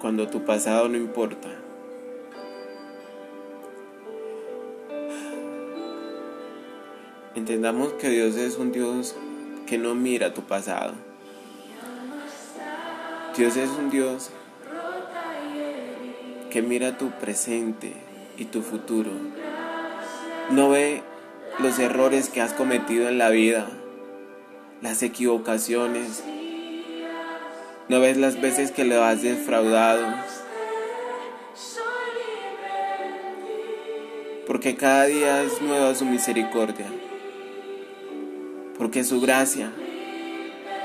cuando tu pasado no importa. Entendamos que Dios es un Dios que no mira tu pasado. Dios es un Dios que mira tu presente y tu futuro. No ve los errores que has cometido en la vida, las equivocaciones. No ves las veces que lo has defraudado. Porque cada día es nueva su misericordia. Porque su gracia,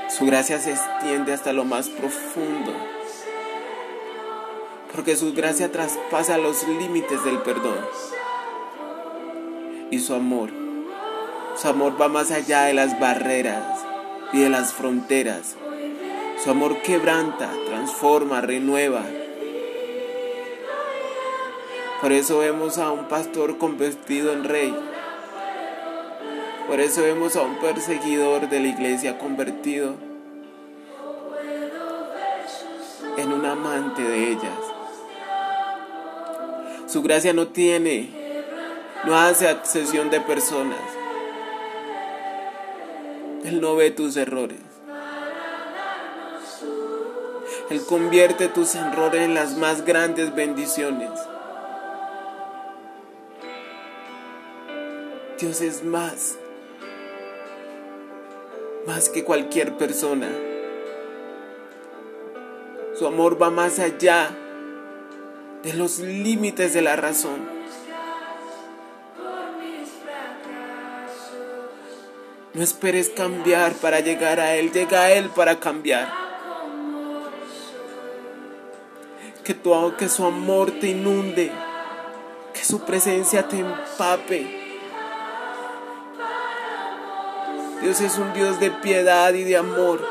su gracia se extiende hasta lo más profundo. Porque su gracia traspasa los límites del perdón. Y su amor, su amor va más allá de las barreras y de las fronteras. Su amor quebranta, transforma, renueva. Por eso vemos a un pastor convertido en rey. Por eso vemos a un perseguidor de la iglesia convertido en un amante de ellas. Su gracia no tiene, no hace accesión de personas. Él no ve tus errores. Él convierte tus errores en las más grandes bendiciones. Dios es más, más que cualquier persona. Su amor va más allá de los límites de la razón. No esperes cambiar para llegar a Él, llega a Él para cambiar. Que, tu, que su amor te inunde, que su presencia te empape. Dios es un Dios de piedad y de amor.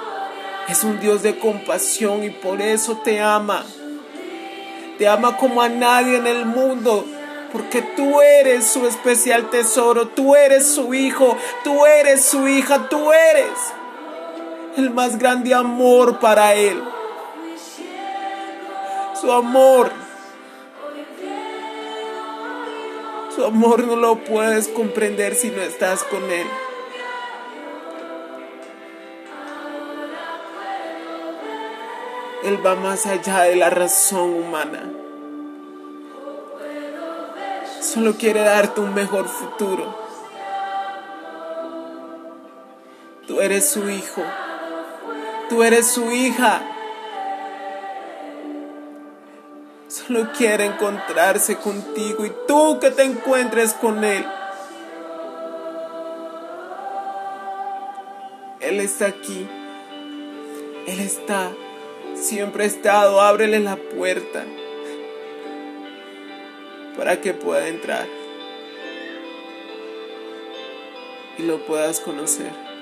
Es un Dios de compasión y por eso te ama. Te ama como a nadie en el mundo. Porque tú eres su especial tesoro, tú eres su hijo, tú eres su hija, tú eres el más grande amor para Él. Su amor, su amor no lo puedes comprender si no estás con Él. Él va más allá de la razón humana. Solo quiere darte un mejor futuro. Tú eres su hijo. Tú eres su hija. Solo quiere encontrarse contigo y tú que te encuentres con Él. Él está aquí. Él está siempre ha estado, ábrele la puerta para que pueda entrar y lo puedas conocer.